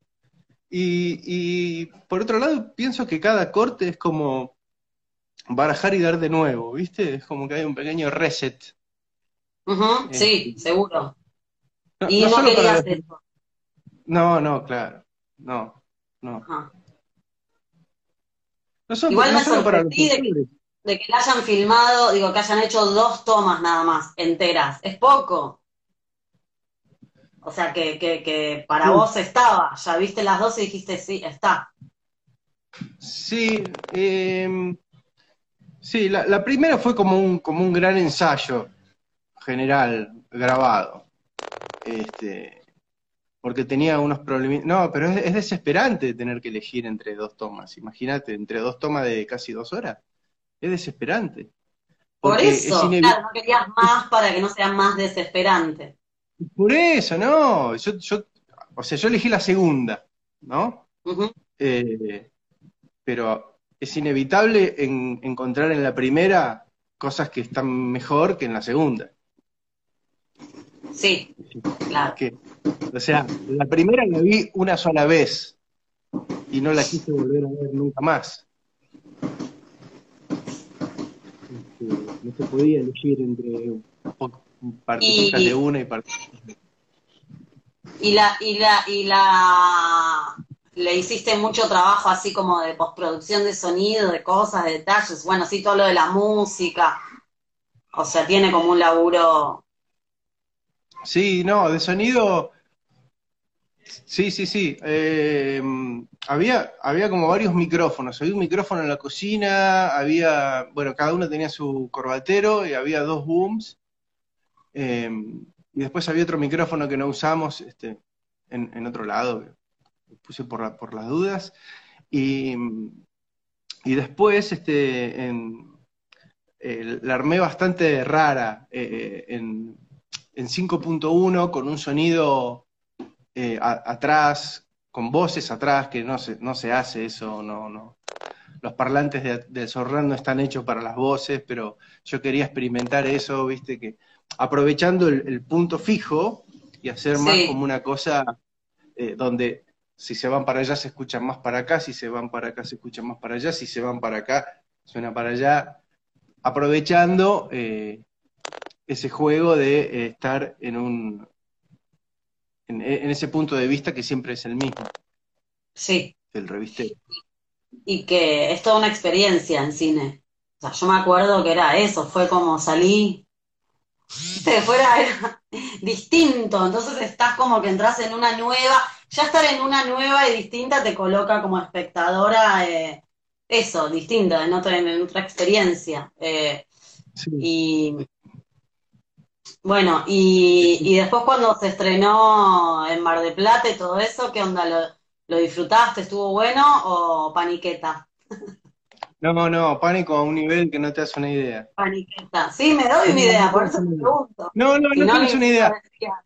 y, por otro lado pienso que cada corte es como barajar y dar de nuevo, ¿viste? Es como que hay un pequeño reset. sí, este. seguro. y no, querías eso. No, no, claro. No, no. Igual me sorprendí de, que, de que la hayan filmado, digo, que hayan hecho dos tomas nada más, enteras. Es poco. O sea, que, que, que para vos estaba. Ya viste las dos y dijiste, sí, está. Sí, em, sí, la, la, primera fue como un, como un gran ensayo general grabado. Este, porque tenía unos problemas. No, pero es, desesperante tener que elegir entre dos tomas. Imagínate, entre dos tomas de casi dos horas. Es desesperante. Por eso, claro, no querías más para que no sea más desesperante. Por eso, no. Yo, yo, o sea, yo elegí la segunda, ¿no? Eh, pero es inevitable encontrar en la primera cosas que están mejor que en la segunda. Sí, claro. O sea, la primera la vi una sola vez y no la quise volver a ver nunca más. Este, no se podía elegir entre partidistas de una y partidistas de y la, y la, y la le hiciste mucho trabajo así como de postproducción de sonido, de cosas, de detalles, bueno, sí, todo lo de la música. O sea, tiene como un laburo Sí, no, de sonido. Sí, sí, sí. Eh, había, había como varios micrófonos. Había un micrófono en la cocina, había, bueno, cada uno tenía su corbatero y había dos booms. Eh, y después había otro micrófono que no usamos este, en, en otro lado, que puse por, la- por las dudas. Y, y después este, en, eh, la armé bastante rara en, en 5.1 con un sonido eh, a- atrás, con voces atrás, que no se, no se hace eso, no, no. Los parlantes de, de Zorran no están hechos para las voces, pero yo quería experimentar eso, viste, que aprovechando el, el punto fijo y hacer más como una cosa eh, donde si se van para allá se escuchan más para acá, si se van para acá se escuchan más para allá, si se van para acá suena para allá, aprovechando eh, ese juego de eh, estar en un en, en ese punto de vista que siempre es el mismo, Sí, el revistero. y que es toda una experiencia en cine. O sea, yo me acuerdo que era eso, fue como salí, [LAUGHS] de fuera era distinto, entonces estás como que entras en una nueva, ya estar en una nueva y distinta te coloca como espectadora, eh, eso, distinta, en otra, en otra experiencia. Eh, Sí. y bueno, y, y después cuando se estrenó en Mar de Plata y todo eso, ¿qué onda? ¿Lo, lo disfrutaste? ¿Estuvo bueno o paniqueta? No, no, pánico a un nivel que no te hace una idea. Paniqueta. Sí, me doy una idea, por eso te pregunto. No, no, Si no no, tienes una idea.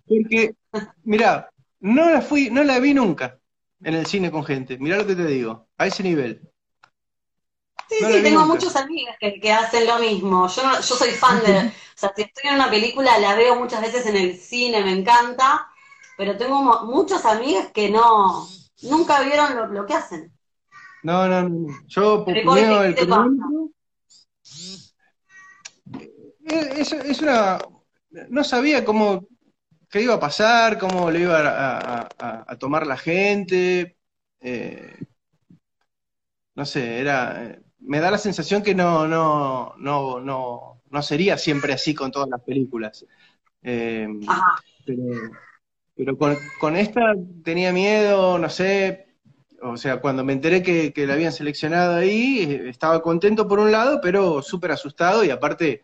Porque, mirá, no la fui, no la vi nunca en el cine con gente. Mirá lo que te digo, a ese nivel. Sí, No sí, tengo nunca. muchos amigos que, que hacen lo mismo. Yo, no- yo soy fan de, [LAUGHS] o sea, si estoy en una película la veo muchas veces en el cine, me encanta, pero tengo muchos amigos que no, nunca vieron lo, lo que hacen. No, no, no. Yo ¿qué el cronómetro. Eh, Es, es una. No sabía cómo qué iba a pasar, cómo le iba a, a- a- a tomar la gente. eh, no sé, era. Me da la sensación que no, no, no, no, no sería siempre así con todas las películas. Eh, pero, pero con, con esta tenía miedo, no sé, o sea, cuando me enteré que, que la habían seleccionado ahí, eh, estaba contento por un lado, pero súper asustado y aparte,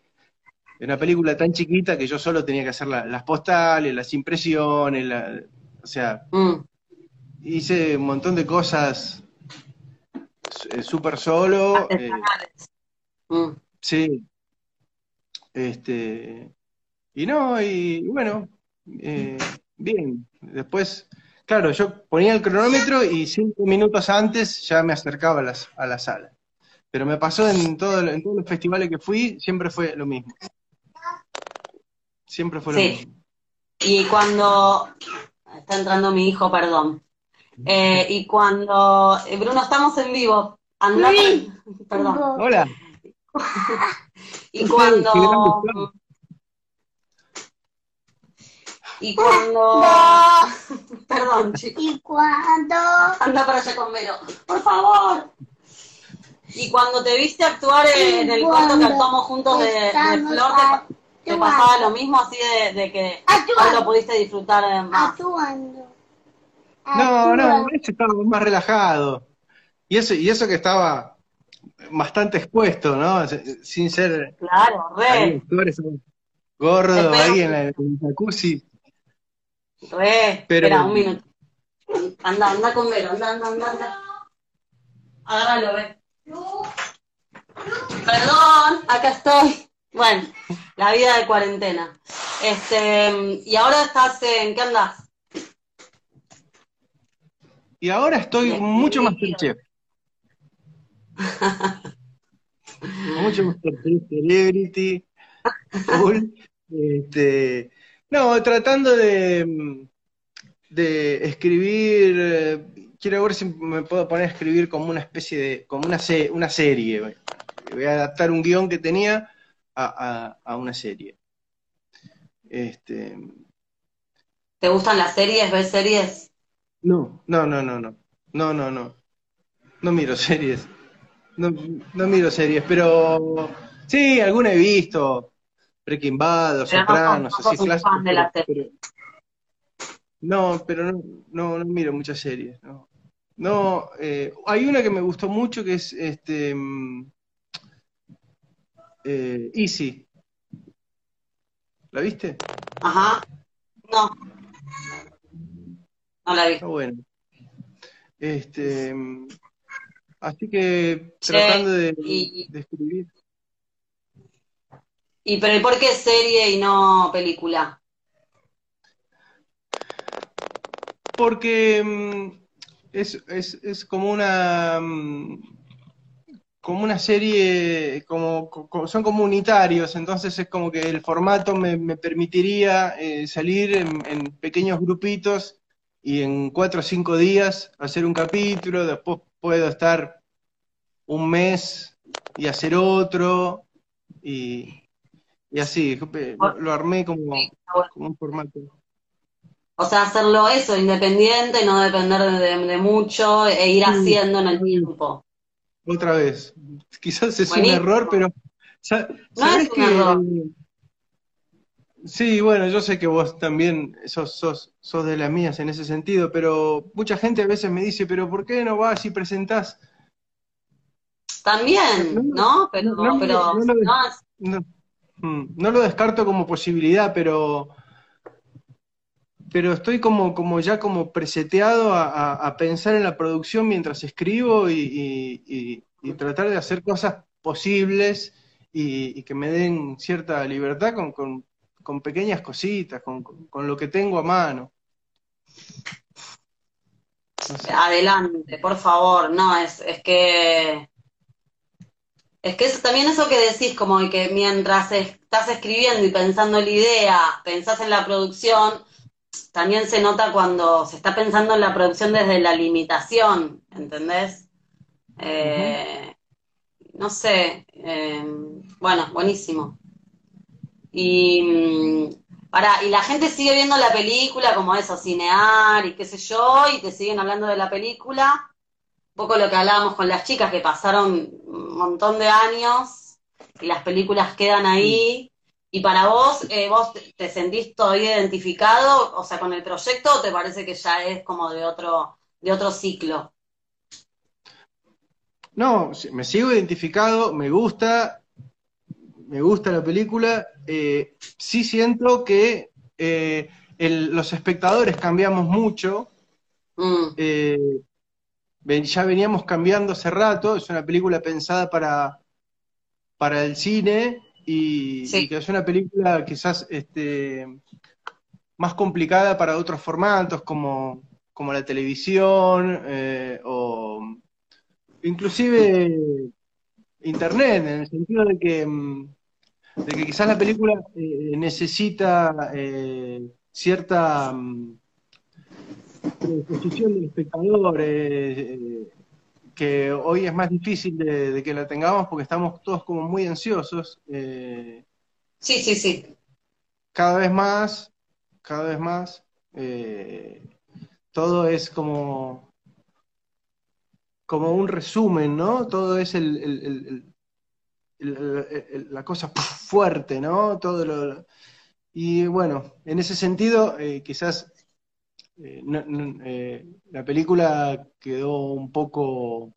en una película tan chiquita que yo solo tenía que hacer la- las postales, las impresiones, la- o sea, Mm. hice un montón de cosas súper solo. eh. Mm. Sí. Este, y no, y bueno, eh, bien. Después, claro, yo ponía el cronómetro y cinco minutos antes ya me acercaba a, las, a la sala. Pero me pasó en, todo, en todos los festivales que fui, siempre fue lo mismo. Siempre fue lo Sí. mismo. Y cuando está entrando mi hijo, perdón. Eh, y cuando eh, Bruno estamos en vivo, anda, perdón. Hola. [LAUGHS] Y cuando y cuando [LAUGHS] perdón, chicos. Y cuando Anda para allá con Vero, por favor. Y cuando te viste actuar en el corto que actuamos juntos de, de Flor, te, te pasaba lo mismo así de, de que hoy lo pudiste disfrutar más. actuando. No, no, ese estaba más relajado. Y eso, y eso que estaba bastante expuesto, ¿no? Sin ser Claro, ahí, re, gordo ahí en la- en el jacuzzi. re. Pero- Espera, un minuto. Anda, anda con Vero, anda, anda, anda, anda. Agárralo, ve. Perdón, acá estoy. Bueno, la vida de cuarentena. Este, y ahora estás en, ¿qué andas? Y ahora estoy mucho más bien. chef. [LAUGHS] mucho más celebrity. Este, no, tratando de, de escribir. eh, Quiero ver si me puedo poner a escribir como una especie de. como una, se- una serie. Voy a adaptar un guion que tenía a, a una serie. Este, ¿Te gustan las series? ¿Ves series? No, no, no, no, no. No, no, no. No miro series. No, miro series, pero sí, alguna he visto. Breaking Bad, Los Sopranos, así clásicos. no, pero no, no, no miro muchas series. No, no eh, hay una que me gustó mucho que es este mm, eh, Easy. ¿La viste? Ajá. No. No la vi. Está bueno. Este, así que tratando de, y- de escribir. ¿Y pero ¿y por qué serie y no película? Porque mm, es, es, es como una mm, como una serie, como, co- son comunitarios, entonces es como que el formato me, me permitiría eh, salir en, en pequeños grupitos y en cuatro o cinco días hacer un capítulo, después puedo estar un mes y hacer otro, y, y así, lo, lo armé como, como un formato. O sea, hacerlo eso, independiente, no depender de, de mucho e ir haciendo en el tiempo. Otra vez. Quizás es Buenísimo. un error, pero sa- No ¿sabés es un que- error. Sí, bueno, yo sé que vos también sos, sos, sos de las mías en ese sentido, pero mucha gente a veces me dice, pero ¿por qué no vas y presentás? También, ¿no? Pero, no, pero no, no, no, es- No, mm, no lo descarto como posibilidad, pero, pero estoy como, como ya como preseteado a, a- a pensar en la producción mientras escribo y, y- y- y tratar de hacer cosas posibles y, y que me den cierta libertad con, con- con pequeñas cositas, con, con- lo que tengo a mano. No sé. adelante, por favor, no, es, es que es que también eso que decís, como que mientras estás escribiendo y pensando la idea, pensás en la producción, también se nota cuando se está pensando en la producción desde la limitación, ¿entendés? Eh, no sé, eh, bueno, buenísimo. Y, mm, pará, y la gente sigue viendo la película como eso, cinear y qué sé yo, y te siguen hablando de la película. Un poco lo que hablábamos con las chicas, que pasaron un montón de años y las películas quedan ahí. Y para vos, eh, ¿vos te- sentís todavía identificado, o sea, con el proyecto, o te parece que ya es como de otro, de otro ciclo? No, me sigo identificado, me gusta, me gusta la película. eh, sí siento que eh, el- los espectadores cambiamos mucho. Mm, eh, ya veníamos cambiando hace rato. Es una película pensada para, para el cine y, Sí. y que es una película quizás este, más complicada para otros formatos como, como la televisión eh, o inclusive internet, en el sentido de que, mm, de que quizás la película eh, necesita eh, cierta mm, predisposición del espectador, eh, que hoy es más difícil de, de que la tengamos porque estamos todos como muy ansiosos. Sí, sí, sí. cada vez más, cada vez más, todo es como, como un resumen, ¿no? Todo es el, el- el- la cosa fuerte, ¿no? Todo lo, y bueno, en ese sentido, eh, quizás eh, eh, la película quedó un poco,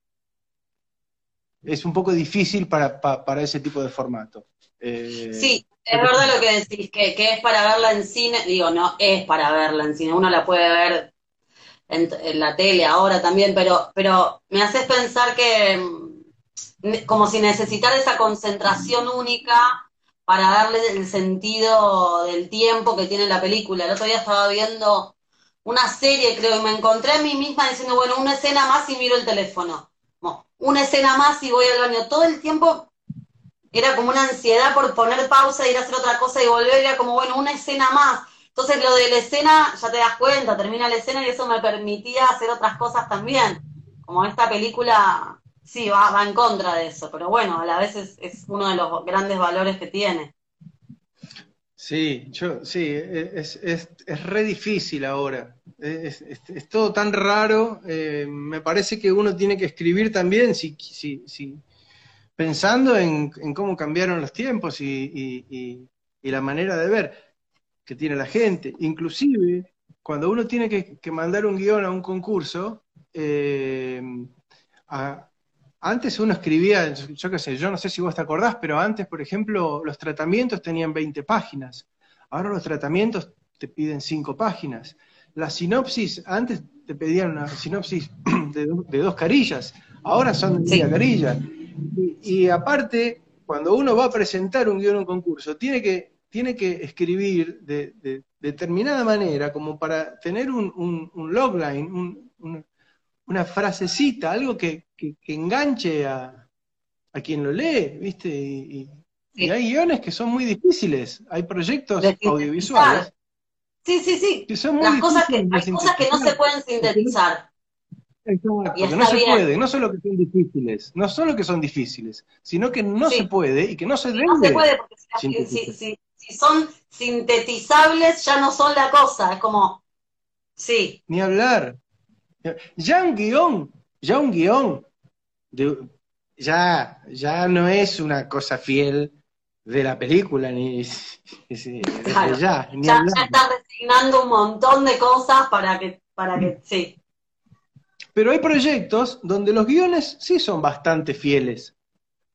es un poco difícil para, pa- para ese tipo de formato. Eh, Sí, es verdad lo que decís, que, que es para verla en cine, digo, no es para verla en cine, uno la puede ver en, en la tele ahora también, pero, pero me haces pensar que como si necesitara esa concentración única para darle el sentido del tiempo que tiene la película. El otro día estaba viendo una serie, creo, y me encontré a mí misma diciendo, bueno, una escena más y miro el teléfono. Una escena más y voy al baño. Todo el tiempo era como una ansiedad por poner pausa, ir a hacer otra cosa y volver, era como, bueno, una escena más. Entonces lo de la escena, ya te das cuenta, termina la escena y eso me permitía hacer otras cosas también. Como esta película sí, va, va en contra de eso, pero bueno, a la vez es, uno de los grandes valores que tiene. Sí, yo, sí, es, es, es re difícil ahora. Es, es- es todo tan raro. eh, me parece que uno tiene que escribir también, si, si, si- pensando en, en cómo cambiaron los tiempos y, y- y- y la manera de ver que tiene la gente. Inclusive, cuando uno tiene que, que mandar un guion a un concurso, eh, a- antes uno escribía, yo, qué sé, yo no sé si vos te acordás, pero antes, por ejemplo, los tratamientos tenían 20 páginas. Ahora los tratamientos te piden 5 páginas. La sinopsis, antes te pedían una sinopsis [CLEARS THROAT] de, do- de dos carillas, ahora son de Sí. media carilla. Y, y aparte, cuando uno va a presentar un guion en un concurso, tiene que, tiene que escribir de, de determinada manera, como para tener un, un- un logline, un- un- una frasecita, algo que, que- que enganche a, a quien lo lee, ¿viste? Y, y- y Sí. hay guiones que son muy difíciles, hay proyectos audiovisuales Sí, sí, sí. que son muy Las cosas que, hay cosas que no se pueden sintetizar. Exacto, Y no se bien. puede, no solo que son difíciles, no solo que son difíciles, sino que no Sí. se puede y que no se debe. No se puede porque si, si- si- si son sintetizables ya no son la cosa. Es como, sí, Ni hablar. Ya un guion, ya un guion, de- ya, ya no es una cosa fiel de la película, ni [LAUGHS] Claro. ya, ni ya, estás resignando un montón de cosas para que, para que, sí. Pero hay proyectos donde los guiones sí son bastante fieles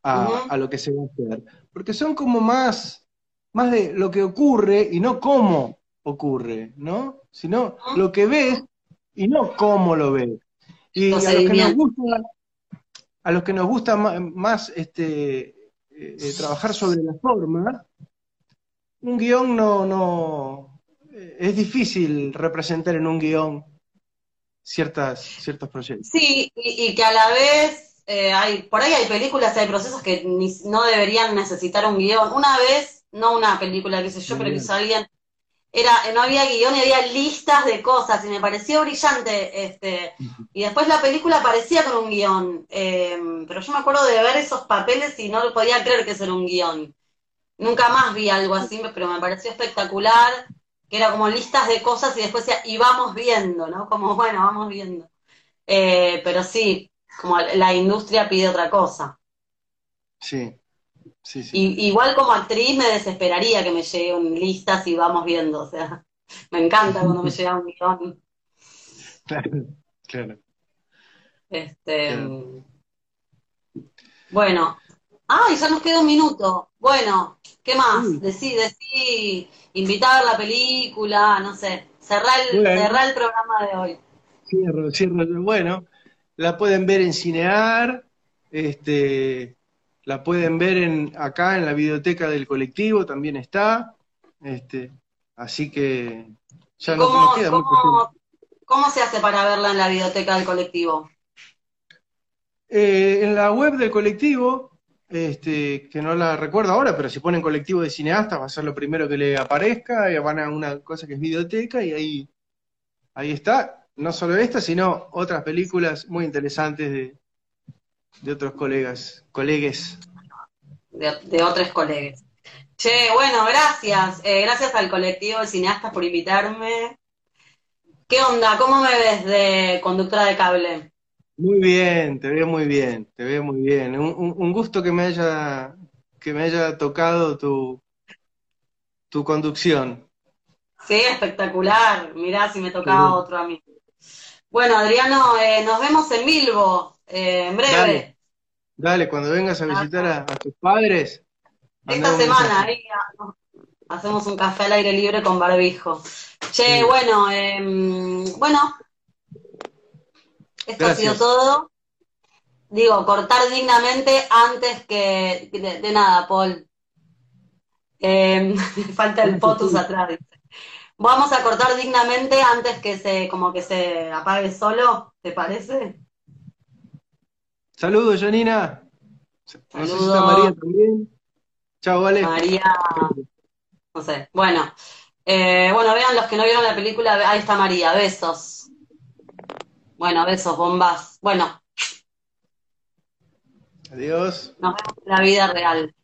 a, a lo que se va a hacer, porque son como más, más de lo que ocurre y no cómo ocurre, ¿no? Sino lo que ves y no cómo lo ves. Y a los que nos Procedimiento. gusta, a los que nos gusta más, este, eh, trabajar sobre la forma, un guion no, no, eh, es difícil representar en un guion ciertas, ciertos proyectos. Sí, y, y que a la vez eh, hay, por ahí hay películas, hay procesos que ni- no deberían necesitar un guion. Una vez, no una película, qué sé yo, pero que Bien. hizo alguien, era, no había guion y había listas de cosas, y me pareció brillante, este, y después la película aparecía con un guion, eh, pero yo me acuerdo de ver esos papeles y no podía creer que eso era un guion. Nunca más vi algo así, pero me pareció espectacular, que era como listas de cosas y después decía, y vamos viendo, ¿no? Como, bueno, vamos viendo. Eh, pero sí, como la industria pide otra cosa. Sí, sí, sí. Y, igual como actriz me desesperaría que me lleguen listas y vamos viendo, o sea, [LAUGHS] me encanta cuando me llega un guion. [LAUGHS] Claro, claro. Este, Claro. bueno, ay, ya nos queda un minuto. Bueno, ¿qué más? Sí. Decí, decí, invitar a la película, no sé, cerrar el, Bueno. cerrá el programa de hoy. Cierro, cierro. Bueno, la pueden ver en Cinear, este, la pueden ver en, acá en la biblioteca del colectivo, también está. Este, así que ya no, ¿Cómo, no queda mucho tiempo. cómo, cómo se hace para verla en la biblioteca del colectivo? Eh, en la web del colectivo, este, que no la recuerdo ahora, pero si ponen colectivo de cineastas va a ser lo primero que le aparezca, y van a una cosa que es videoteca y ahí, ahí está. No solo esta, sino otras películas muy interesantes de, de otros colegas, colegues. de, de otros colegas. Che, bueno, gracias. Eh, gracias al colectivo de cineastas por invitarme. ¿Qué onda? ¿Cómo me ves de conductora de cable? Muy bien, te veo muy bien, te veo muy bien. Un, un- un gusto que me haya, que me haya tocado tu, tu conducción. Sí, espectacular. Mirá si me tocaba Sí. otro a mí. Bueno, Adriano, eh, nos vemos en Milvo, eh, en breve. Dale. Dale, cuando vengas a visitar a, a tus padres, Esta semana, hacemos un café al aire libre con barbijo. Che, Sí. bueno, em, bueno, esto ha sido todo. Digo, cortar dignamente antes que de, de nada, Paul. Em, [LAUGHS] falta el potus [LAUGHS] atrás, dice. Vamos a cortar dignamente antes que se, como que se apague solo, ¿te parece? Saludos, Janina. Saludos. María también. Chao, vale. María, no sé. Bueno, eh, bueno, vean los que no vieron la película, ahí está María, besos. Bueno, besos, bombas. Bueno, Adiós. Nos vemos en la vida real.